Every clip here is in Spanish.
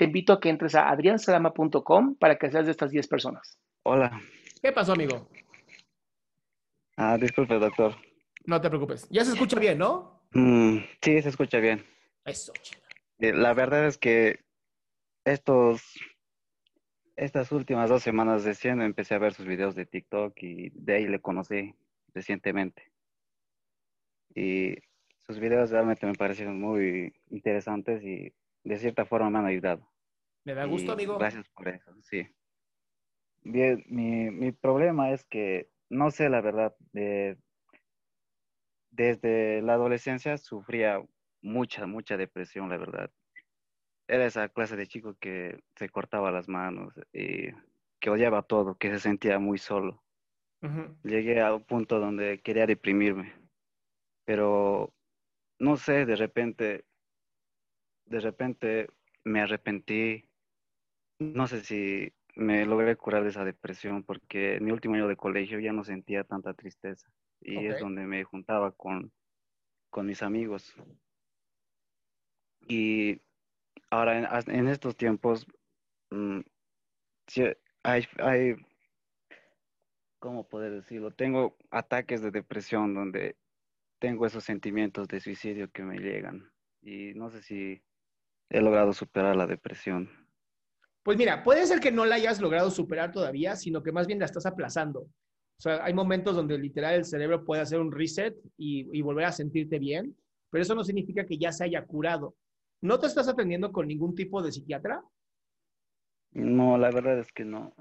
te invito a que entres a adriansalama.com para que seas de estas 10 personas. Hola. ¿Qué pasó, amigo? Ah, disculpe, doctor. No te preocupes. Ya se escucha bien, ¿no? Mm, sí, se escucha bien. Eso, chido. Eh, La verdad es que estos, estas últimas dos semanas recién empecé a ver sus videos de TikTok y de ahí le conocí recientemente. Y sus videos realmente me parecieron muy interesantes y de cierta forma me han ayudado. Me da gusto, Y amigo. Gracias por eso, sí. Bien, mi, mi problema es que no sé la verdad, de- desde la adolescencia sufría mucha, mucha depresión, la verdad. Era esa clase de chico que se cortaba las manos y que odiaba todo, que se sentía muy solo. Llegué a un punto donde quería deprimirme, pero no sé, de repente, de repente me arrepentí. No sé si me logré curar de esa depresión porque en mi último año de colegio ya no sentía tanta tristeza y es donde me juntaba con, con mis amigos. Y ahora en, estos tiempos mm, sí, hay, hay, ¿cómo poder decirlo? Tengo ataques de depresión donde tengo esos sentimientos de suicidio que me llegan y no sé si he logrado superar la depresión. Pues mira, puede ser que no la hayas logrado superar todavía, sino que más bien la estás aplazando. O sea, hay momentos donde literal el cerebro puede hacer un reset y, y volver a sentirte bien, pero eso no significa que ya se haya curado. ¿No te estás atendiendo con ningún tipo de psiquiatra? No, la verdad es que no.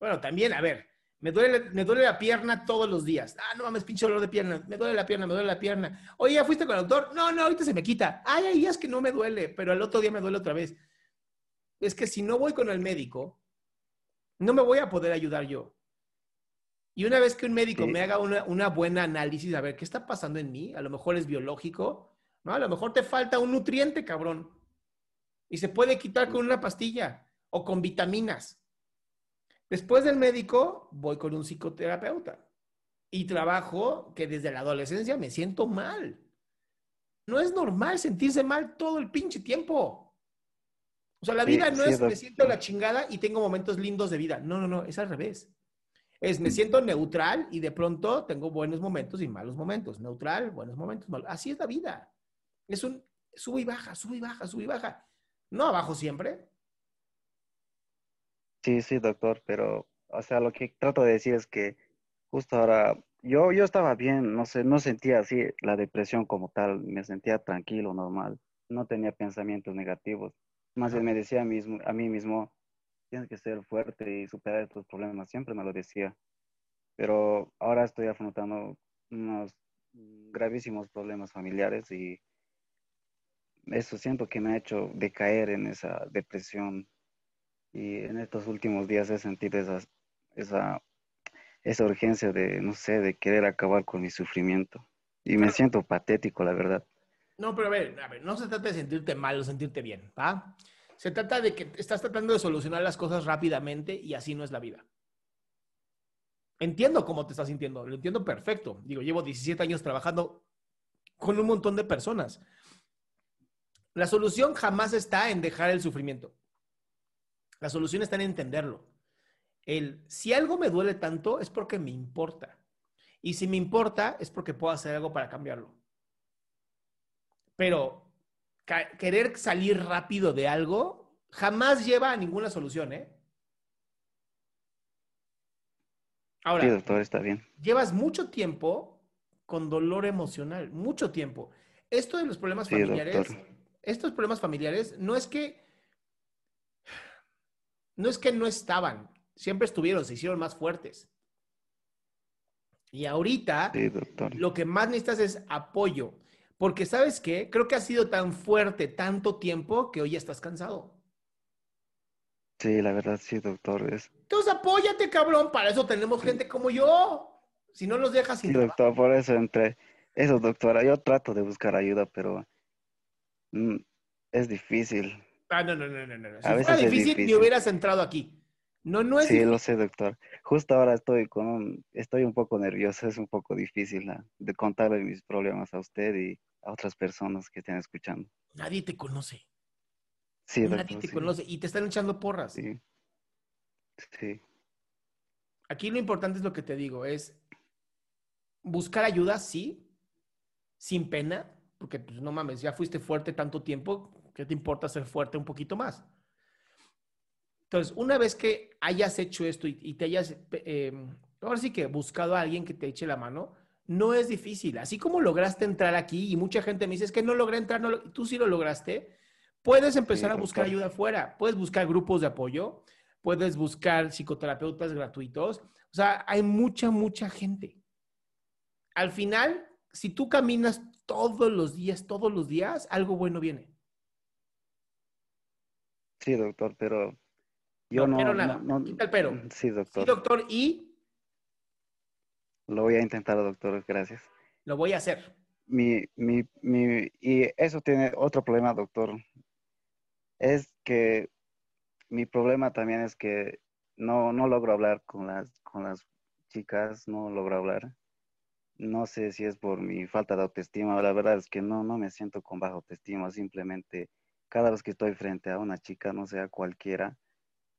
Bueno, también, a ver, me duele, me duele la pierna todos los días. Ah, no mames, pinche dolor de pierna. Me duele la pierna, me duele la pierna. Oye, ¿ya fuiste con el doctor? No, no, ahorita se me quita. Ay, hay días que no me duele, pero al otro día me duele otra vez. Es que si no voy con el médico, no me voy a poder ayudar yo. Y una vez que un médico Sí. me haga una, una buena análisis, a ver, ¿qué está pasando en mí? A lo mejor es biológico, ¿no? A lo mejor te falta un nutriente, cabrón. Y se puede quitar con una pastilla o con vitaminas. Después del médico, voy con un psicoterapeuta y trabajo que desde la adolescencia me siento mal. No es normal sentirse mal todo el pinche tiempo. O sea, la Sí, vida no sí, es me siento la chingada y tengo momentos lindos de vida. No, no, no, es al revés. Es me siento neutral y de pronto tengo buenos momentos y malos momentos. Neutral, buenos momentos, malos. Así es la vida. Es un sube y baja, sube y baja, sube y baja. No abajo siempre. Sí, sí, doctor, pero, o sea, lo que trato de decir es que justo ahora, yo, yo estaba bien, no sé, no sentía así la depresión como tal, me sentía tranquilo, normal, no tenía pensamientos negativos. Más bien me decía a, mismo, a mí mismo, tienes que ser fuerte y superar estos problemas, siempre me lo decía. Pero ahora estoy afrontando unos gravísimos problemas familiares y eso siento que me ha hecho decaer en esa depresión y en estos últimos días he sentido esa, esa, esa urgencia de, no sé, de querer acabar con mi sufrimiento. Y me siento patético, la verdad. No, pero a ver, a ver, no se trata de sentirte mal o sentirte bien, ¿va? Se trata de que estás tratando de solucionar las cosas rápidamente y así no es la vida. Entiendo cómo te estás sintiendo, lo entiendo perfecto. Digo, llevo 17 años trabajando con un montón de personas. La solución jamás está en dejar el sufrimiento. La solución está en entenderlo. El, si algo me duele tanto es porque me importa. Y si me importa es porque puedo hacer algo para cambiarlo. Pero querer salir rápido de algo jamás lleva a ninguna solución, ¿eh? Ahora, sí, doctor, está bien. Llevas mucho tiempo con dolor emocional, mucho tiempo. Esto de los problemas familiares, estos problemas familiares no es que no es que no estaban, siempre estuvieron, se hicieron más fuertes. Y ahorita lo que más necesitas es apoyo. Porque sabes qué, creo que has sido tan fuerte tanto tiempo que hoy ya estás cansado. Sí, la verdad sí, doctor. Es... Entonces apóyate, cabrón. Para eso tenemos gente como yo. Si no nos dejas sin Sí, doctor, por eso entre... Eso, doctora, yo trato de buscar ayuda, pero mm, es difícil. Ah, no, no, no, no. no. Si fuera difícil, ni hubieras entrado aquí. No, no es Sí, lo sé, doctor. Justo ahora estoy con un, estoy un poco nervioso, es un poco difícil de contarle mis problemas a usted y a otras personas que estén escuchando. Nadie te conoce. Sí, Nadie te conoce y te están echando porras. Sí. Sí. Aquí lo importante es lo que te digo, es buscar ayuda, sí, sin pena, porque pues, no mames, ya fuiste fuerte tanto tiempo, ¿qué te importa ser fuerte un poquito más? Entonces, una vez que hayas hecho esto y, te hayas, eh, ahora sí que buscado a alguien que te eche la mano, no es difícil. Así como lograste entrar aquí y mucha gente me dice, es que no logré entrar, no tú sí lo lograste, puedes empezar a buscar ayuda afuera, puedes buscar grupos de apoyo, puedes buscar psicoterapeutas gratuitos. O sea, hay mucha, mucha gente. Al final, si tú caminas todos los días, todos los días, algo bueno viene. Sí, doctor, pero yo no. pero nada. Quita el pero. Sí, doctor. Sí, doctor, y. Lo voy a intentar, doctor, gracias. Lo voy a hacer. Mi, mi, mi, y eso tiene otro problema, doctor. Es que mi problema también es que no, no logro hablar con las, con las chicas, no logro hablar. No sé si es por mi falta de autoestima, la verdad es que no, no me siento con baja autoestima, simplemente cada vez que estoy frente a una chica, no sea cualquiera,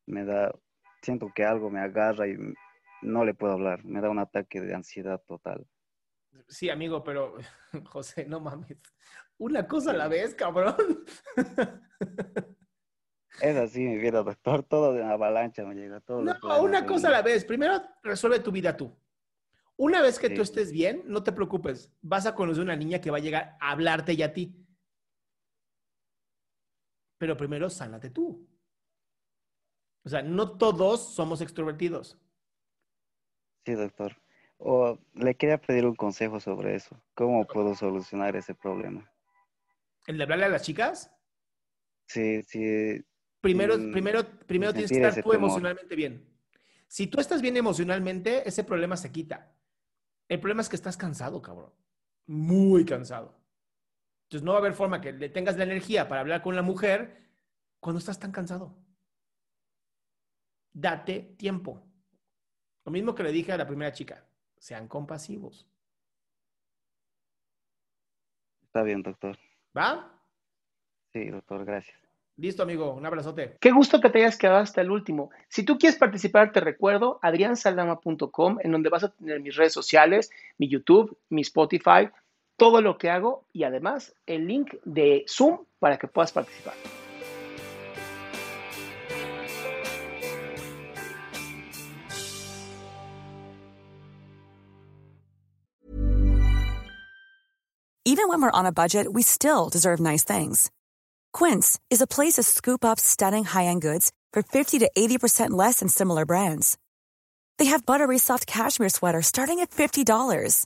me da, siento que algo me agarra y no le puedo hablar, me da un ataque de ansiedad total. Sí, amigo, pero José, no mames. Una cosa a la vez, cabrón. Es así mi vida, doctor. Todo de avalancha me llega. Todo no, una cosa a la vez. Primero, resuelve tu vida tú. Una vez que tú estés bien, no te preocupes. Vas a conocer una niña que va a llegar a hablarte y a ti. Pero primero, sánate tú. O sea, no todos somos extrovertidos. Sí, doctor. O le quería pedir un consejo sobre eso. ¿Cómo puedo solucionar ese problema? ¿El de hablarle a las chicas? Sí, sí. Primero, primero, primero tienes que estar tú emocionalmente bien. Si tú estás bien emocionalmente, ese problema se quita. El problema es que estás cansado, cabrón. Muy cansado. Entonces no va a haber forma que le tengas la energía para hablar con la mujer cuando estás tan cansado. Date tiempo. Lo mismo que le dije a la primera chica. Sean compasivos. Está bien, doctor. ¿Va? Sí, doctor, gracias. Listo, amigo. Un abrazote. Qué gusto que te hayas quedado hasta el último. Si tú quieres participar, te recuerdo adriansaldama.com, en donde vas a tener mis redes sociales, mi YouTube, mi Spotify, todo lo que hago y además el link de Zoom para que puedas participar. Even when we're on a budget, we still deserve nice things. Quince is a place to scoop up stunning high-end goods for 50 to 80% less than similar brands. They have buttery soft cashmere sweaters starting at $50,